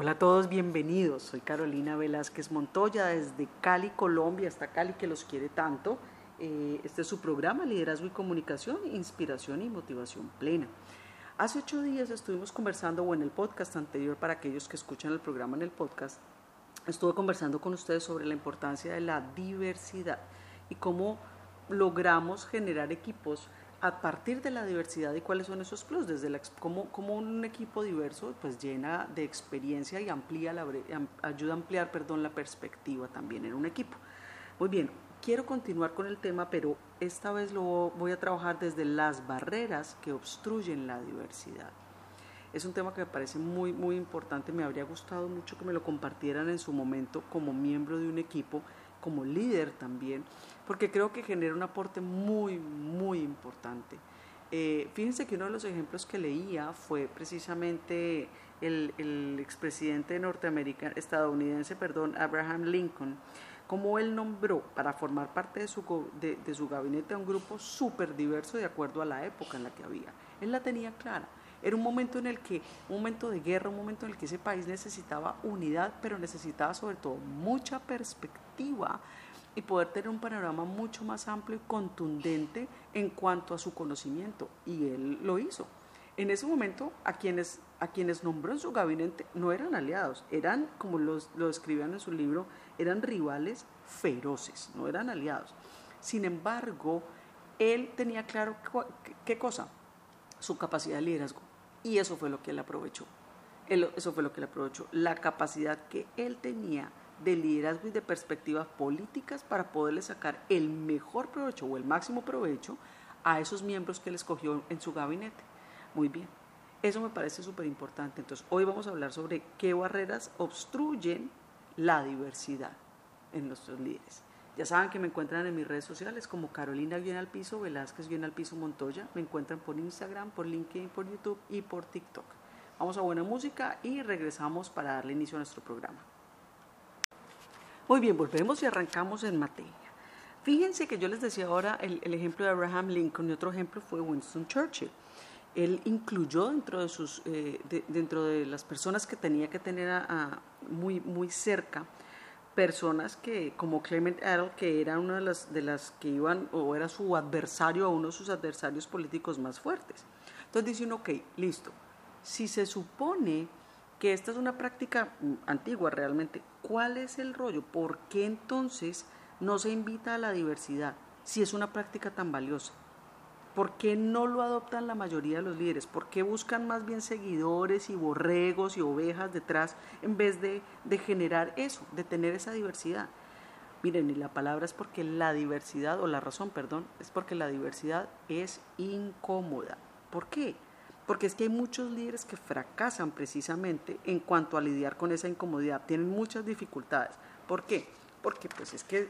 Hola a todos, bienvenidos. Soy Carolina Velázquez Montoya desde Cali, Colombia, hasta Cali que los quiere tanto. Eh, este es su programa Liderazgo y Comunicación, Inspiración y Motivación Plena. Hace ocho días estuvimos conversando, o en el podcast anterior, para aquellos que escuchan el programa en el podcast, estuve conversando con ustedes sobre la importancia de la diversidad y cómo logramos generar equipos a partir de la diversidad y cuáles son esos plus, desde la, cómo, cómo, un equipo diverso pues llena de experiencia y amplía la, ayuda a ampliar perdón, la perspectiva también en un equipo. Muy bien, quiero continuar con el tema, pero esta vez lo voy a trabajar desde las barreras que obstruyen la diversidad. Es un tema que me parece muy, muy importante, me habría gustado mucho que me lo compartieran en su momento como miembro de un equipo, como líder también, porque creo que genera un aporte muy, muy importante. Eh, fíjense que uno de los ejemplos que leía fue precisamente el, el expresidente norteamericano, estadounidense, perdón, Abraham Lincoln, como él nombró para formar parte de su, de, de su gabinete a un grupo súper diverso de acuerdo a la época en la que había. Él la tenía clara. Era un momento en el que, un momento de guerra, un momento en el que ese país necesitaba unidad, pero necesitaba sobre todo mucha perspectiva y poder tener un panorama mucho más amplio y contundente en cuanto a su conocimiento. Y él lo hizo. En ese momento, a quienes, a quienes nombró en su gabinete no eran aliados, eran, como los, lo escribían en su libro, eran rivales feroces, no eran aliados. Sin embargo, él tenía claro qué cosa, su capacidad de liderazgo. Y eso fue lo que él aprovechó. eso fue lo que él aprovechó, la capacidad que él tenía de liderazgo y de perspectivas políticas para poderle sacar el mejor provecho o el máximo provecho a esos miembros que él escogió en su gabinete. Muy bien, eso me parece súper importante. Entonces, hoy vamos a hablar sobre qué barreras obstruyen la diversidad en nuestros líderes. Ya saben que me encuentran en mis redes sociales como Carolina Bien al Piso, Velázquez Bien al Piso Montoya. Me encuentran por Instagram, por LinkedIn, por YouTube y por TikTok. Vamos a buena música y regresamos para darle inicio a nuestro programa. Muy bien, volvemos y arrancamos en materia. Fíjense que yo les decía ahora el, ejemplo de Abraham Lincoln y otro ejemplo fue Winston Churchill. Él incluyó dentro de, sus, eh, dentro de las personas que tenía que tener a, muy, muy cerca personas que, como Clement Attlee, que era una de las, de las que iban, o era su adversario, o uno de sus adversarios políticos más fuertes. Entonces dice uno, ok, listo. Si se supone que esta es una práctica mm, antigua realmente. ¿Cuál es el rollo? ¿Por qué entonces no se invita a la diversidad si es una práctica tan valiosa? ¿Por qué no lo adoptan la mayoría de los líderes? ¿Por qué buscan más bien seguidores y borregos y ovejas detrás en vez de, de generar eso, de tener esa diversidad? Miren, y la palabra es porque la diversidad, o la razón, perdón, es porque la diversidad es incómoda. ¿Por qué? porque es que hay muchos líderes que fracasan precisamente en cuanto a lidiar con esa incomodidad, tienen muchas dificultades. ¿Por qué? Porque pues es que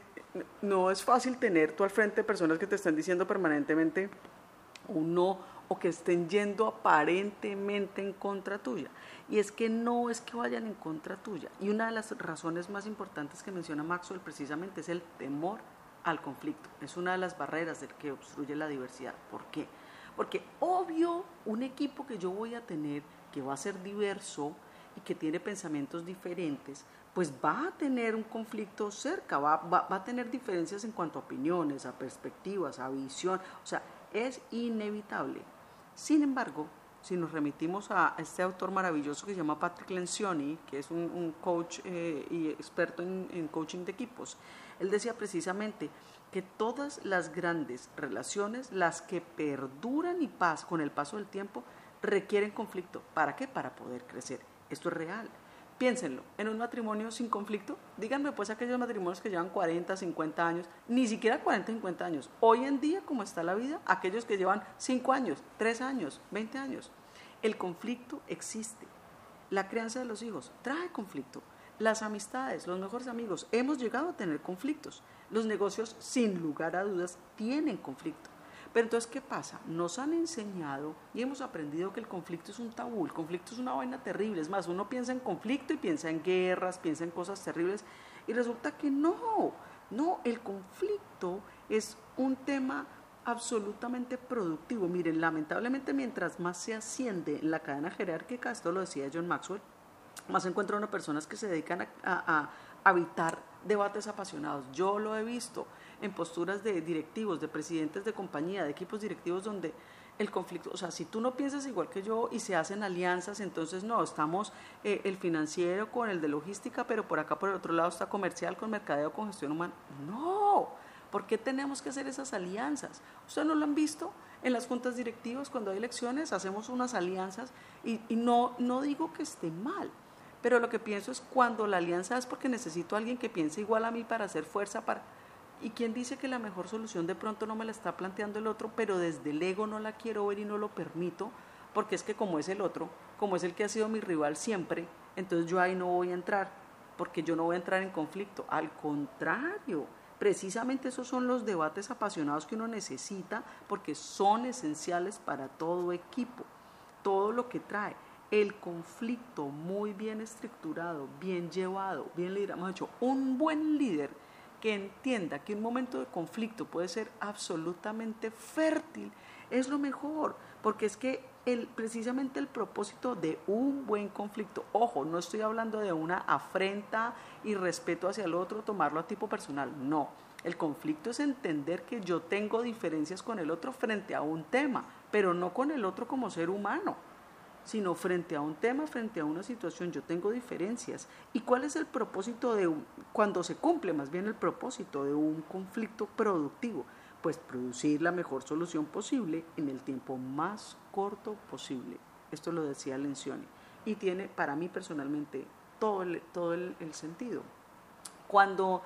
no es fácil tener tú al frente personas que te están diciendo permanentemente un no o que estén yendo aparentemente en contra tuya. Y es que no es que vayan en contra tuya. Y una de las razones más importantes que menciona Maxwell precisamente es el temor al conflicto. Es una de las barreras del que obstruye la diversidad. ¿Por qué? Porque obvio, un equipo que yo voy a tener, que va a ser diverso y que tiene pensamientos diferentes, pues va a tener un conflicto cerca, va, va, a tener diferencias en cuanto a opiniones, a perspectivas, a visión, o sea, es inevitable. Sin embargo, si nos remitimos a este autor maravilloso que se llama Patrick Lencioni, que es un, coach eh, y experto en, en coaching de equipos, él decía precisamente, que todas las grandes relaciones, las que perduran y pas con el paso del tiempo, requieren conflicto. ¿Para qué? Para poder crecer. Esto es real. Piénsenlo, en un matrimonio sin conflicto, díganme pues aquellos matrimonios que llevan 40, 50 años, ni siquiera 40, 50 años. Hoy en día, como está la vida, aquellos que llevan 5 años, 3 años, 20 años. El conflicto existe. La crianza de los hijos trae conflicto. Las amistades, los mejores amigos, hemos llegado a tener conflictos. Los negocios, sin lugar a dudas, tienen conflicto. Pero entonces, ¿qué pasa? Nos han enseñado y hemos aprendido que el conflicto es un tabú, el conflicto es una vaina terrible. Es más, uno piensa en conflicto y piensa en guerras, piensa en cosas terribles y resulta que no, no, el conflicto es un tema absolutamente productivo. Miren, lamentablemente mientras más se asciende en la cadena jerárquica, esto lo decía John Maxwell, más encuentro una personas que se dedican a evitar debates apasionados. Yo lo he visto en posturas de directivos, de presidentes de compañía, de equipos directivos donde el conflicto, o sea, si tú no piensas igual que yo y se hacen alianzas, entonces no, estamos eh, el financiero con el de logística, pero por acá por el otro lado está comercial con mercadeo, con gestión humana. No, ¿por qué tenemos que hacer esas alianzas? ¿Ustedes no lo han visto? En las juntas directivas, cuando hay elecciones, hacemos unas alianzas y, y no, no digo que esté mal, pero lo que pienso es cuando la alianza es porque necesito a alguien que piense igual a mí para hacer fuerza, para ¿Y quién dice que la mejor solución de pronto no me la está planteando el otro, pero desde el ego no la quiero ver y no lo permito? Porque es que como es el otro, como es el que ha sido mi rival siempre, entonces yo ahí no voy a entrar, porque yo no voy a entrar en conflicto. Al contrario, precisamente esos son los debates apasionados que uno necesita, porque son esenciales para todo equipo, todo lo que trae. El conflicto muy bien estructurado, bien llevado, bien liderado, hemos hecho un buen líder que entienda que un momento de conflicto puede ser absolutamente fértil, es lo mejor, porque es que el, precisamente el propósito de un buen conflicto, ojo, no estoy hablando de una afrenta y respeto hacia el otro, tomarlo a tipo personal, no. El conflicto es entender que yo tengo diferencias con el otro frente a un tema, pero no con el otro como ser humano sino frente a un tema, frente a una situación, yo tengo diferencias. ¿Y cuál es el propósito de un, cuando se cumple más bien el propósito de un conflicto productivo? Pues producir la mejor solución posible en el tiempo más corto posible. Esto lo decía Lencioni. Y tiene para mí personalmente todo el, todo el, el sentido. Cuando,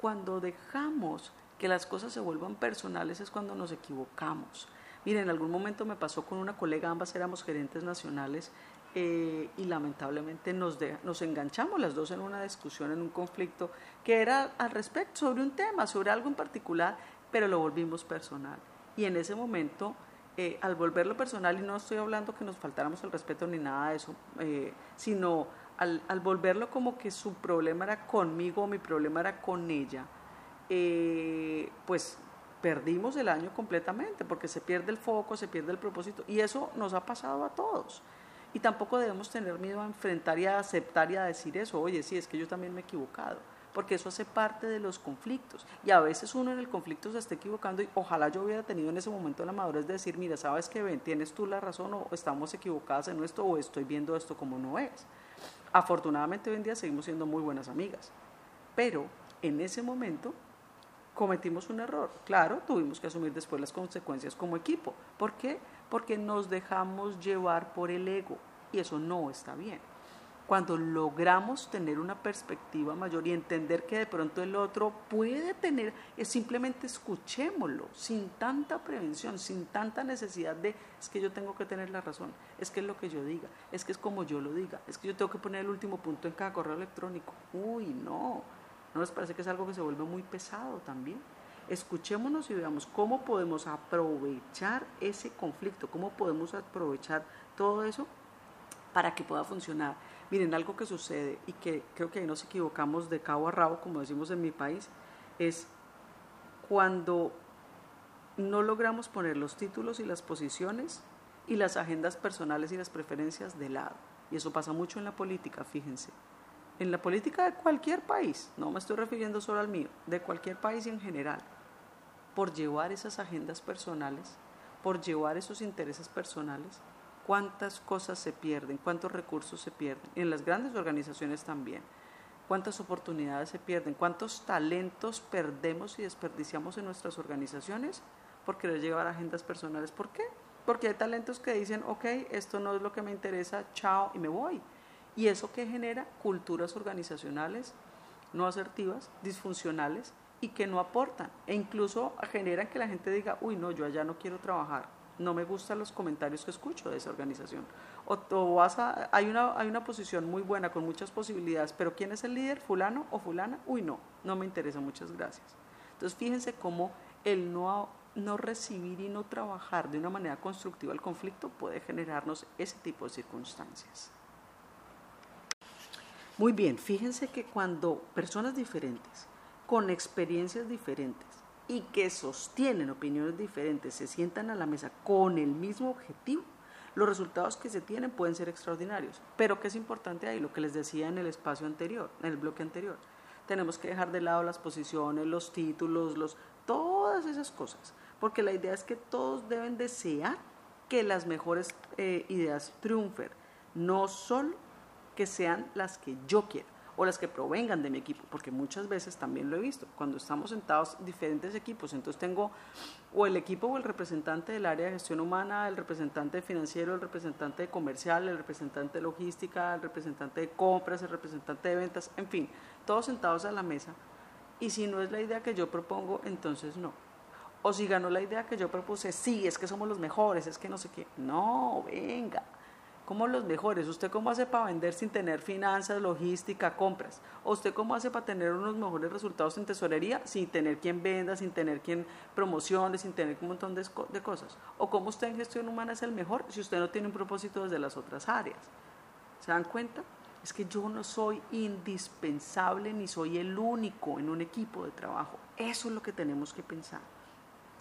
cuando dejamos que las cosas se vuelvan personales es cuando nos equivocamos. Miren, en algún momento me pasó con una colega, ambas éramos gerentes nacionales eh, y lamentablemente nos, nos enganchamos las dos en una discusión, en un conflicto que era al respecto, sobre un tema, sobre algo en particular, pero lo volvimos personal. Y en ese momento, eh, al volverlo personal, y no estoy hablando que nos faltáramos el respeto ni nada de eso, eh, sino al, al, volverlo como que su problema era conmigo, mi problema era con ella, pues perdimos el año completamente porque se pierde el foco, se pierde el propósito y eso nos ha pasado a todos. Y tampoco debemos tener miedo a enfrentar y a aceptar y a decir eso, oye, sí, es que yo también me he equivocado, porque eso hace parte de los conflictos. Y a veces uno en el conflicto se está equivocando y ojalá yo hubiera tenido en ese momento la madurez de decir, mira, sabes que ven, tienes tú la razón o estamos equivocadas en esto o estoy viendo esto como no es. Afortunadamente hoy en día seguimos siendo muy buenas amigas, pero en ese momento cometimos un error. Claro, tuvimos que asumir después las consecuencias como equipo. ¿Por qué? Porque nos dejamos llevar por el ego y eso no está bien. Cuando logramos tener una perspectiva mayor y entender que de pronto el otro puede tener, simplemente escuchémoslo, sin tanta prevención, sin tanta necesidad de, es que yo tengo que tener la razón, es que es lo que yo diga, es que es como yo lo diga, es que yo tengo que poner el último punto en cada correo electrónico. Uy, no, ¿No les parece que es algo que se vuelve muy pesado también? Escuchémonos y veamos cómo podemos aprovechar ese conflicto, cómo podemos aprovechar todo eso para que pueda funcionar. Miren, algo que sucede y que creo que ahí nos equivocamos de cabo a rabo, como decimos en mi país, es cuando no logramos poner los títulos y las posiciones y las agendas personales y las preferencias de lado. Y eso pasa mucho en la política, fíjense en la política de cualquier país, no me estoy refiriendo solo al mío, de cualquier país en general, por llevar esas agendas personales, por llevar esos intereses personales, cuántas cosas se pierden, cuántos recursos se pierden, en las grandes organizaciones también, cuántas oportunidades se pierden, cuántos talentos perdemos y desperdiciamos en nuestras organizaciones por querer llevar agendas personales. ¿Por qué? Porque hay talentos que dicen, ok, esto no es lo que me interesa, chao, y me voy ¿Y eso que genera? Culturas organizacionales no asertivas, disfuncionales y que no aportan. E incluso generan que la gente diga, uy, no, yo allá no quiero trabajar, no me gustan los comentarios que escucho de esa organización. O, vas a, hay, una, hay una posición muy buena con muchas posibilidades, pero ¿quién es el líder? ¿Fulano o fulana? Uy, no, no me interesa, muchas gracias. Entonces fíjense cómo el no, no recibir y no trabajar de una manera constructiva el conflicto puede generarnos ese tipo de circunstancias. Muy bien, fíjense que cuando personas diferentes, con experiencias diferentes y que sostienen opiniones diferentes, se sientan a la mesa con el mismo objetivo, Los resultados que se tienen pueden ser extraordinarios, pero ¿qué es importante ahí? Lo que les decía en el espacio anterior, en el bloque anterior. Tenemos que dejar de lado las posiciones, los títulos, los, todas esas cosas, porque la idea es que todos deben desear que las mejores eh, ideas triunfen, no solo que sean las que yo quiero o las que provengan de mi equipo, porque muchas veces también lo he visto, cuando estamos sentados diferentes equipos, entonces tengo o el equipo o el representante del área de gestión humana, el representante financiero, el representante comercial, el representante de logística, el representante de compras, el representante de ventas, en fin, todos sentados a la mesa, y si no es la idea que yo propongo, entonces no. O si ganó la idea que yo propuse, sí, es que somos los mejores, es que no sé qué, no, venga ¿Cómo los mejores? ¿Usted cómo hace para vender sin tener finanzas, logística, compras? ¿O usted cómo hace para tener unos mejores resultados en tesorería sin tener quien venda, sin tener quien promocione, sin tener un montón de, de cosas? ¿O cómo usted en gestión humana es el mejor si usted no tiene un propósito desde las otras áreas? ¿Se dan cuenta? Es que yo no soy indispensable ni soy el único en un equipo de trabajo. Eso es lo que tenemos que pensar.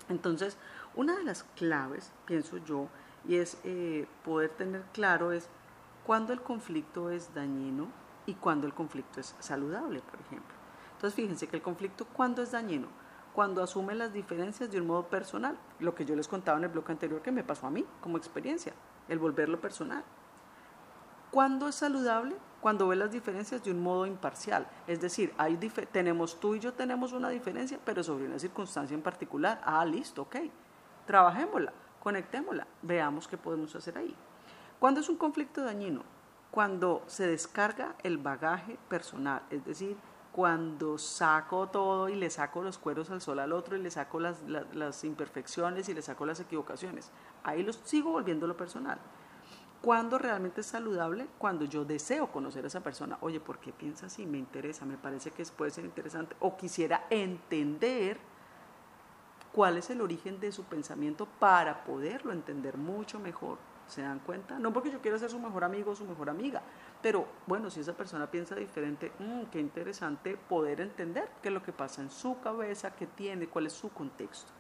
Entonces, una de las claves, pienso yo, y es eh, poder tener claro es cuándo el conflicto es dañino y cuándo el conflicto es saludable, por ejemplo. Entonces fíjense que el conflicto cuándo es dañino, cuando asume las diferencias de un modo personal, lo que yo les contaba en el bloque anterior que me pasó a mí como experiencia, el volverlo personal. ¿Cuándo es saludable? Cuando ve las diferencias de un modo imparcial. Es decir, hay tenemos tú y yo tenemos una diferencia, pero sobre una circunstancia en particular. Ah, listo, ok. Trabajémosla conectémosla, veamos qué podemos hacer ahí. ¿Cuándo es un conflicto dañino? Cuando se descarga el bagaje personal, es decir, cuando saco todo y le saco los cueros al sol al otro y le saco las, las, imperfecciones y le saco las equivocaciones. Ahí los sigo volviendo lo personal. ¿Cuándo realmente es saludable? Cuando yo deseo conocer a esa persona. Oye, ¿por qué piensa así? Me interesa, me parece que puede ser interesante. O quisiera entender cuál es el origen de su pensamiento para poderlo entender mucho mejor. ¿Se dan cuenta? No porque yo quiera ser su mejor amigo o su mejor amiga, pero bueno, si esa persona piensa diferente, mmm, qué interesante poder entender qué es lo que pasa en su cabeza, qué tiene, cuál es su contexto.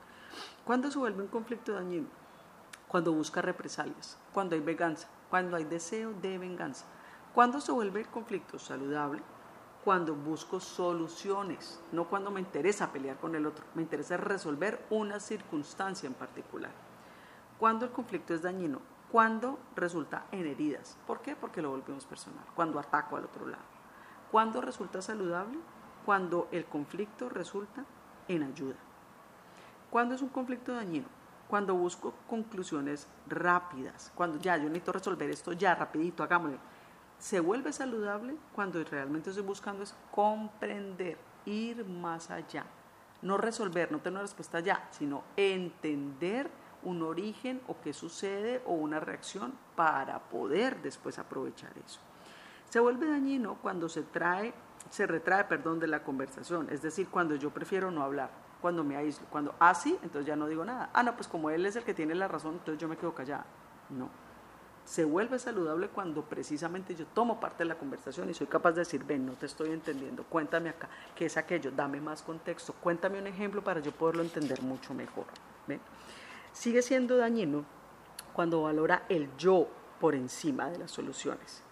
¿Cuándo se vuelve un conflicto dañino? Cuando busca represalias, cuando hay venganza, cuando hay deseo de venganza. ¿Cuándo se vuelve el conflicto saludable? Cuando busco soluciones, no cuando me interesa pelear con el otro, me interesa resolver una circunstancia en particular. Cuando el conflicto es dañino, cuando resulta en heridas. ¿Por qué? Porque lo volvemos personal, cuando ataco al otro lado. Cuando resulta saludable, cuando el conflicto resulta en ayuda. ¿Cuándo es un conflicto dañino? Cuando busco conclusiones rápidas, cuando ya yo necesito resolver esto ya rapidito, hagámoslo se vuelve saludable cuando realmente estoy buscando es comprender, ir más allá. No resolver, no tener una respuesta ya, sino entender un origen o qué sucede o una reacción para poder después aprovechar eso. Se vuelve dañino cuando se trae, se retrae, perdón, de la conversación, es decir, cuando yo prefiero no hablar, cuando me aíslo, cuando así, ah, entonces ya no digo nada. Ah, no, pues como él es el que tiene la razón, entonces yo me quedo callada. No se vuelve saludable cuando precisamente yo tomo parte de la conversación y soy capaz de decir, ven, no te estoy entendiendo, cuéntame acá, qué es aquello, dame más contexto, cuéntame un ejemplo para yo poderlo entender mucho mejor. Sigue siendo dañino cuando valora el yo por encima de las soluciones.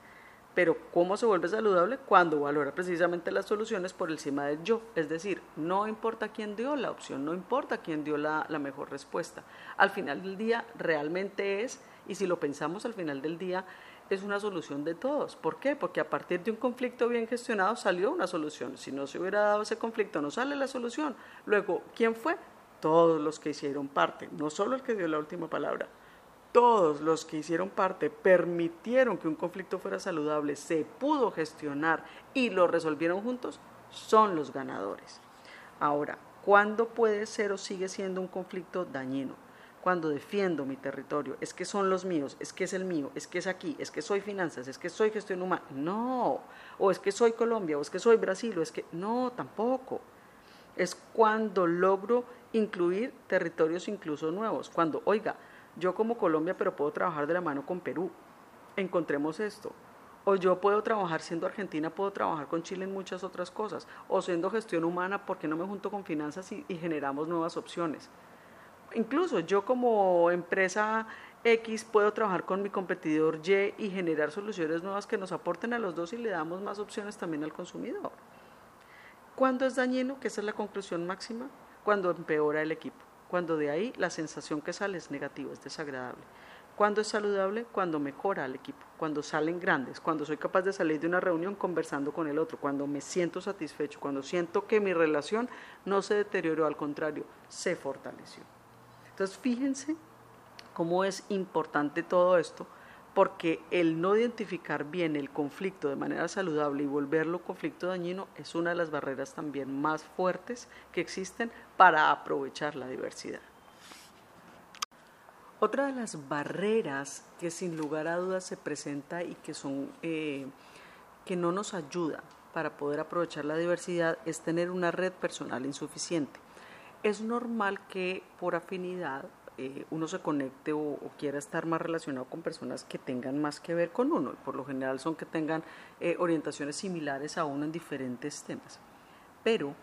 Pero ¿cómo se vuelve saludable? Cuando valora precisamente las soluciones por encima del yo. Es decir, no importa quién dio la opción, no importa quién dio la mejor respuesta. Al final del día realmente es y si lo pensamos al final del día, es una solución de todos. ¿Por qué? Porque a partir de un conflicto bien gestionado salió una solución. Si no se hubiera dado ese conflicto, no sale la solución. Luego, ¿quién fue? Todos los que hicieron parte, no solo el que dio la última palabra. Todos los que hicieron parte permitieron que un conflicto fuera saludable, se pudo gestionar y lo resolvieron juntos, son los ganadores. Ahora, ¿cuándo puede ser o sigue siendo un conflicto dañino? Cuando defiendo mi territorio, es que son los míos, es que es el mío, es que es aquí, es que soy finanzas, es que soy gestión humana. No, o es que soy Colombia, o es que soy Brasil, o es que no, tampoco. Es cuando logro incluir territorios incluso nuevos, cuando, oiga, yo como Colombia, pero puedo trabajar de la mano con Perú. Encontremos esto. O yo puedo trabajar siendo Argentina, puedo trabajar con Chile en muchas otras cosas. O siendo gestión humana, porque no me junto con finanzas y generamos nuevas opciones? Incluso yo como empresa X, puedo trabajar con mi competidor Y y generar soluciones nuevas que nos aporten a los dos y le damos más opciones también al consumidor. ¿Cuándo es dañino? Que esa es la conclusión máxima. Cuando empeora el equipo. Cuando de ahí la sensación que sale es negativa, es desagradable. ¿Cuándo es saludable? Cuando mejora al equipo, cuando salen grandes, cuando soy capaz de salir de una reunión conversando con el otro, cuando me siento satisfecho, cuando siento que mi relación no se deterioró, al contrario, se fortaleció. Entonces, fíjense cómo es importante todo esto, porque el no identificar bien el conflicto de manera saludable y volverlo conflicto dañino es una de las barreras también más fuertes que existen para aprovechar la diversidad. Otra de las barreras que sin lugar a dudas se presenta y que son eh, que no nos ayuda para poder aprovechar la diversidad es tener una red personal insuficiente. Es normal que por afinidad eh, uno se conecte o, quiera estar más relacionado con personas que tengan más que ver con uno. Por lo general son que tengan eh, orientaciones similares a uno en diferentes temas. Pero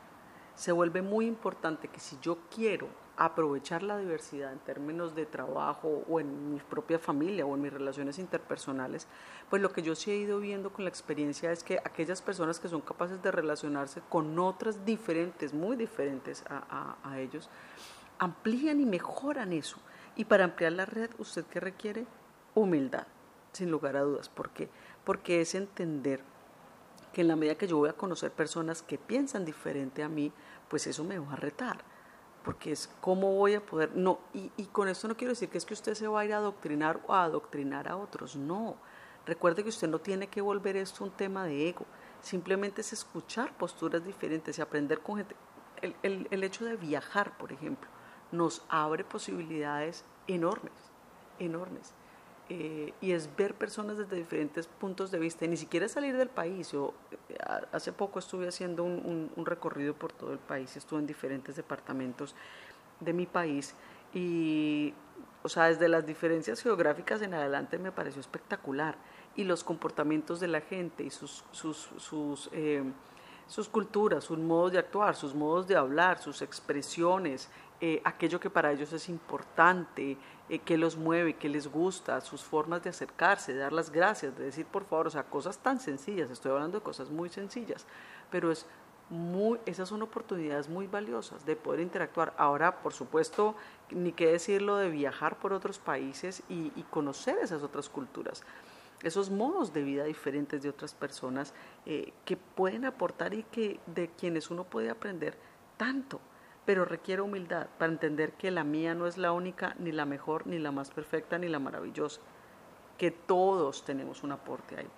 se vuelve muy importante que si yo quiero aprovechar la diversidad en términos de trabajo o en mi propia familia o en mis relaciones interpersonales, pues lo que yo sí he ido viendo con la experiencia es que aquellas personas que son capaces de relacionarse con otras diferentes, muy diferentes a, ellos, amplían y mejoran eso. Y para ampliar la red, ¿usted qué requiere? Humildad, sin lugar a dudas. ¿Por qué? Porque es entender que en la medida que yo voy a conocer personas que piensan diferente a mí, pues eso me va a retar porque es cómo voy a poder, no, y, y, con esto no quiero decir que es que usted se va a ir a adoctrinar o a adoctrinar a otros, no, recuerde que usted no tiene que volver esto un tema de ego, simplemente es escuchar posturas diferentes y aprender con gente, el, el, el hecho de viajar, por ejemplo, nos abre posibilidades enormes, enormes. Eh, y es ver personas desde diferentes puntos de vista, ni siquiera salir del país. Yo eh, hace poco estuve haciendo un, recorrido por todo el país, estuve en diferentes departamentos de mi país y, o sea, desde las diferencias geográficas en adelante me pareció espectacular y los comportamientos de la gente y sus, sus, sus, eh, sus culturas, sus modos de actuar, sus modos de hablar, sus expresiones, eh, aquello que para ellos es importante, eh, que los mueve, que les gusta, sus formas de acercarse, de dar las gracias, de decir por favor, o sea, cosas tan sencillas, estoy hablando de cosas muy sencillas, pero es muy, esas son oportunidades muy valiosas de poder interactuar. Ahora, por supuesto, ni qué decirlo de viajar por otros países y, conocer esas otras culturas, esos modos de vida diferentes de otras personas eh, que pueden aportar y que de quienes uno puede aprender tanto pero requiere humildad para entender que la mía no es la única, ni la mejor, ni la más perfecta, ni la maravillosa, que todos tenemos un aporte ahí.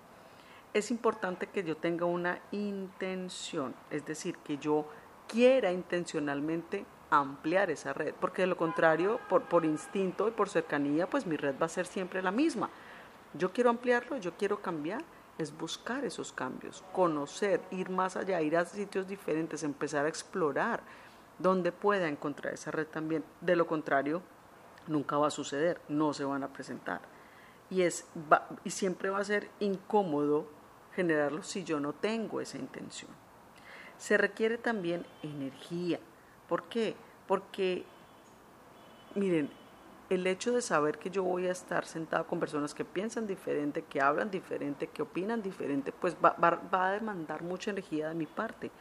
Es importante que yo tenga una intención, es decir, que yo quiera intencionalmente ampliar esa red, porque de lo contrario, por, por instinto y por cercanía, pues mi red va a ser siempre la misma. Yo quiero ampliarlo, yo quiero cambiar, es buscar esos cambios, conocer, ir más allá, ir a sitios diferentes, empezar a explorar, donde pueda encontrar esa red también. De lo contrario, nunca va a suceder, no se van a presentar. Y, es, y siempre va a ser incómodo generarlo si yo no tengo esa intención. Se requiere también energía. ¿Por qué? Porque, miren, el hecho de saber que yo voy a estar sentado con personas que piensan diferente, que hablan diferente, que opinan diferente, pues va, va a demandar mucha energía de mi parte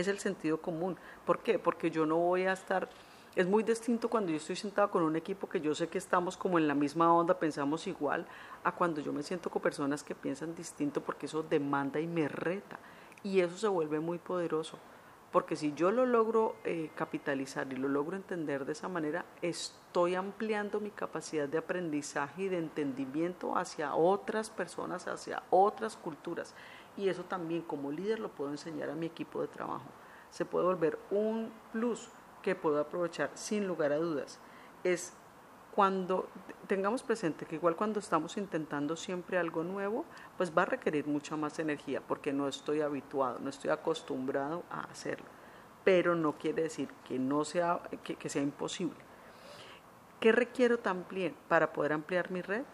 es el sentido común. ¿Por qué? Porque yo no voy a estar... Es muy distinto cuando yo estoy sentado con un equipo que yo sé que estamos como en la misma onda, pensamos igual, a cuando yo me siento con personas que piensan distinto porque eso demanda y me reta. Y eso se vuelve muy poderoso. Porque si yo lo logro eh, capitalizar y lo logro entender de esa manera, estoy ampliando mi capacidad de aprendizaje y de entendimiento hacia otras personas, hacia otras culturas y eso también como líder lo puedo enseñar a mi equipo de trabajo. Se puede volver un plus que puedo aprovechar sin lugar a dudas. Es cuando tengamos presente que igual cuando estamos intentando siempre algo nuevo, pues va a requerir mucha más energía porque no estoy habituado, no estoy acostumbrado a hacerlo. Pero no quiere decir que no sea, que, que sea imposible. ¿Qué requiero también para poder ampliar mi red?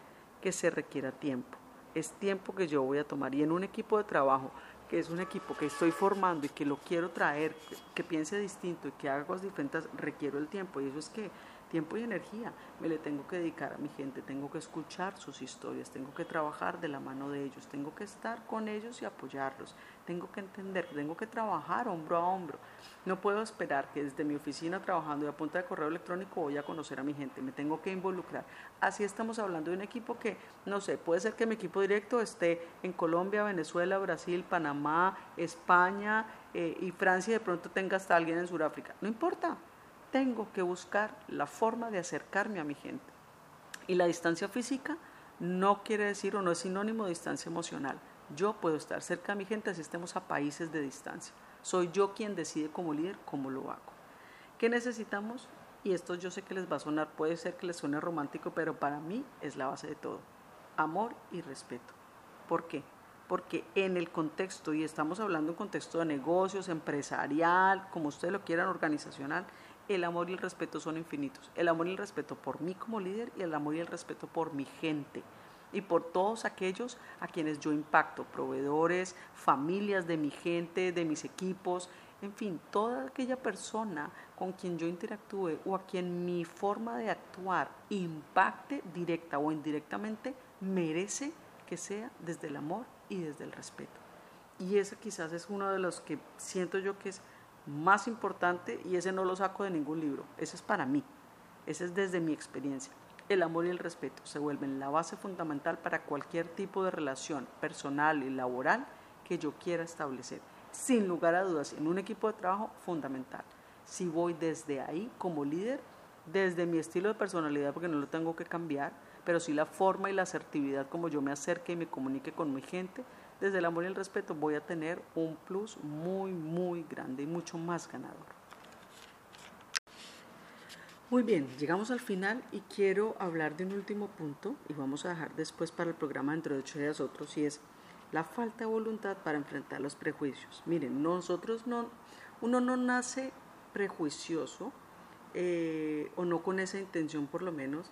Que se requiera tiempo es tiempo que yo voy a tomar. Y en un equipo de trabajo, que es un equipo que estoy formando y que lo quiero traer, que, piense distinto y que haga cosas diferentes, requiero el tiempo. Y eso es que tiempo y energía. Me le tengo que dedicar a mi gente, tengo que escuchar sus historias, tengo que trabajar de la mano de ellos, tengo que estar con ellos y apoyarlos, tengo que entender, tengo que trabajar hombro a hombro. No puedo esperar que desde mi oficina trabajando y a punta de correo electrónico voy a conocer a mi gente, me tengo que involucrar. Así estamos hablando de un equipo que, no sé, puede ser que mi equipo directo esté en Colombia, Venezuela, Brasil, Panamá, España eh, y Francia y de pronto tenga hasta alguien en Sudáfrica. No importa, tengo que buscar la forma de acercarme a mi gente. Y la distancia física no quiere decir o no es sinónimo de distancia emocional. Yo puedo estar cerca de mi gente así estemos a países de distancia. Soy yo quien decide como líder cómo lo hago. ¿Qué necesitamos? Y esto yo sé que les va a sonar, puede ser que les suene romántico, pero para mí es la base de todo. Amor y respeto. ¿Por qué? Porque en el contexto, y estamos hablando en contexto de negocios, empresarial, como ustedes lo quieran, organizacional, el amor y el respeto son infinitos. El amor y el respeto por mí como líder y el amor y el respeto por mi gente y por todos aquellos a quienes yo impacto, proveedores, familias de mi gente, de mis equipos, en fin, toda aquella persona con quien yo interactúe o a quien mi forma de actuar impacte directa o indirectamente, merece que sea desde el amor y desde el respeto. Y ese quizás es uno de los que siento yo que es más importante y ese no lo saco de ningún libro, ese es para mí, ese es desde mi experiencia. El amor y el respeto se vuelven la base fundamental para cualquier tipo de relación personal y laboral que yo quiera establecer. Sin lugar a dudas, en un equipo de trabajo fundamental. Si voy desde ahí como líder, desde mi estilo de personalidad, porque no lo tengo que cambiar, pero sí la forma y la asertividad como yo me acerque y me comunique con mi gente, desde el amor y el respeto voy a tener un plus muy, muy grande y mucho más ganador. Muy bien, llegamos al final y quiero hablar de un último punto y vamos a dejar después para el programa dentro de ocho días otros y es la falta de voluntad para enfrentar los prejuicios. Miren, nosotros no, uno no nace prejuicioso eh, o no con esa intención por lo menos,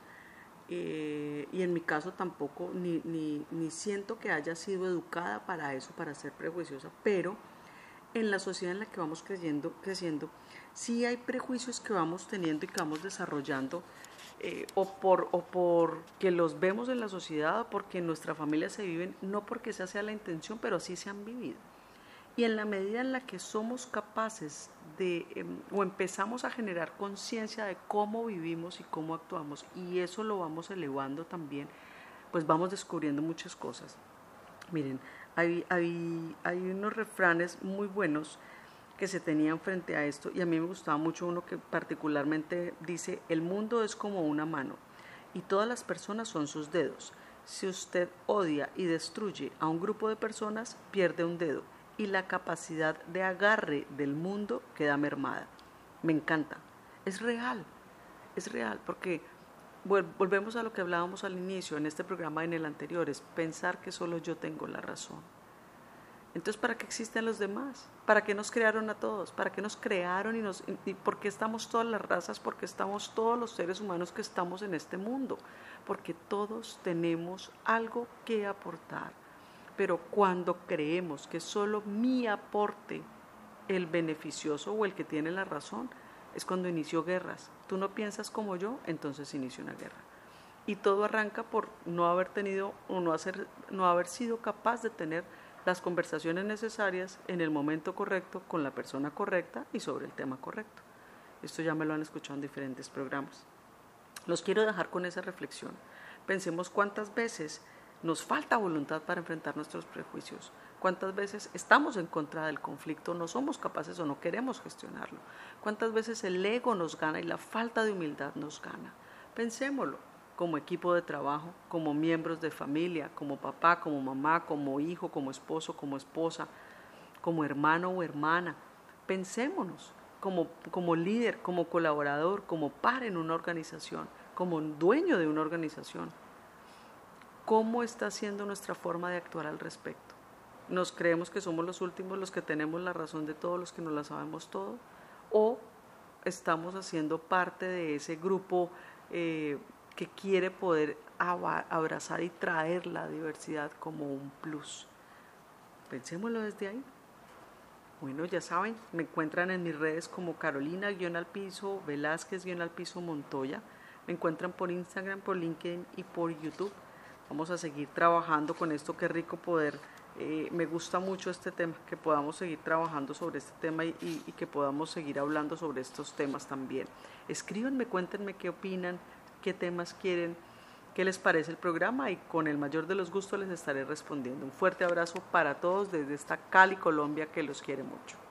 eh, y en mi caso tampoco, ni, ni, ni, siento que haya sido educada para eso, para ser prejuiciosa, pero en la sociedad en la que vamos creciendo, creciendo sí hay prejuicios que vamos teniendo y que vamos desarrollando, eh, o, por, o por que los vemos en la sociedad, o porque en nuestra familia se viven, no porque esa sea la intención, pero sí se han vivido. Y en la medida en la que somos capaces de, em, o empezamos a generar conciencia de cómo vivimos y cómo actuamos, y eso lo vamos elevando también, pues vamos descubriendo muchas cosas. Miren, hay, hay, hay unos refranes muy buenos que se tenían frente a esto, y a mí me gustaba mucho uno que particularmente dice, el mundo es como una mano, y todas las personas son sus dedos. Si usted odia y destruye a un grupo de personas, pierde un dedo y la capacidad de agarre del mundo queda mermada. Me encanta. Es real, es real, porque volvemos a lo que hablábamos al inicio, en este programa en el anterior, es pensar que solo yo tengo la razón. Entonces, ¿para qué existen los demás? ¿Para qué nos crearon a todos? ¿Para qué nos crearon y, y por qué estamos todas las razas? Porque estamos todos los seres humanos que estamos en este mundo. Porque todos tenemos algo que aportar pero cuando creemos que solo mi aporte, el beneficioso o el que tiene la razón, es cuando inicio guerras. Tú no piensas como yo, entonces inicio una guerra. Y todo arranca por no haber tenido o no, hacer, no haber sido capaz de tener las conversaciones necesarias en el momento correcto, con la persona correcta y sobre el tema correcto. Esto ya me lo han escuchado en diferentes programas. Los quiero dejar con esa reflexión. Pensemos cuántas veces nos falta voluntad para enfrentar nuestros prejuicios. ¿Cuántas veces estamos en contra del conflicto, no somos capaces o no queremos gestionarlo? ¿Cuántas veces el ego nos gana y la falta de humildad nos gana? Pensémoslo como equipo de trabajo, como miembros de familia, como papá, como mamá, como hijo, como esposo, como esposa, como hermano o hermana. Pensémonos como, como líder, como colaborador, como par en una organización, como dueño de una organización ¿Cómo está siendo nuestra forma de actuar al respecto? ¿Nos creemos que somos los últimos los que tenemos la razón de todos los que nos la sabemos todo? ¿O estamos haciendo parte de ese grupo eh, que quiere poder abrazar y traer la diversidad como un plus? Pensémoslo desde ahí. Bueno, ya saben, me encuentran en mis redes como Carolina-al piso, Velázquez-al piso Montoya. Me encuentran por Instagram, por LinkedIn y por YouTube. Vamos a seguir trabajando con esto, qué rico poder. Eh, me gusta mucho este tema, que podamos seguir trabajando sobre este tema y, y que podamos seguir hablando sobre estos temas también. Escríbanme, cuéntenme qué opinan, qué temas quieren, qué les parece el programa y con el mayor de los gustos les estaré respondiendo. Un fuerte abrazo para todos desde esta Cali, Colombia, que los quiere mucho.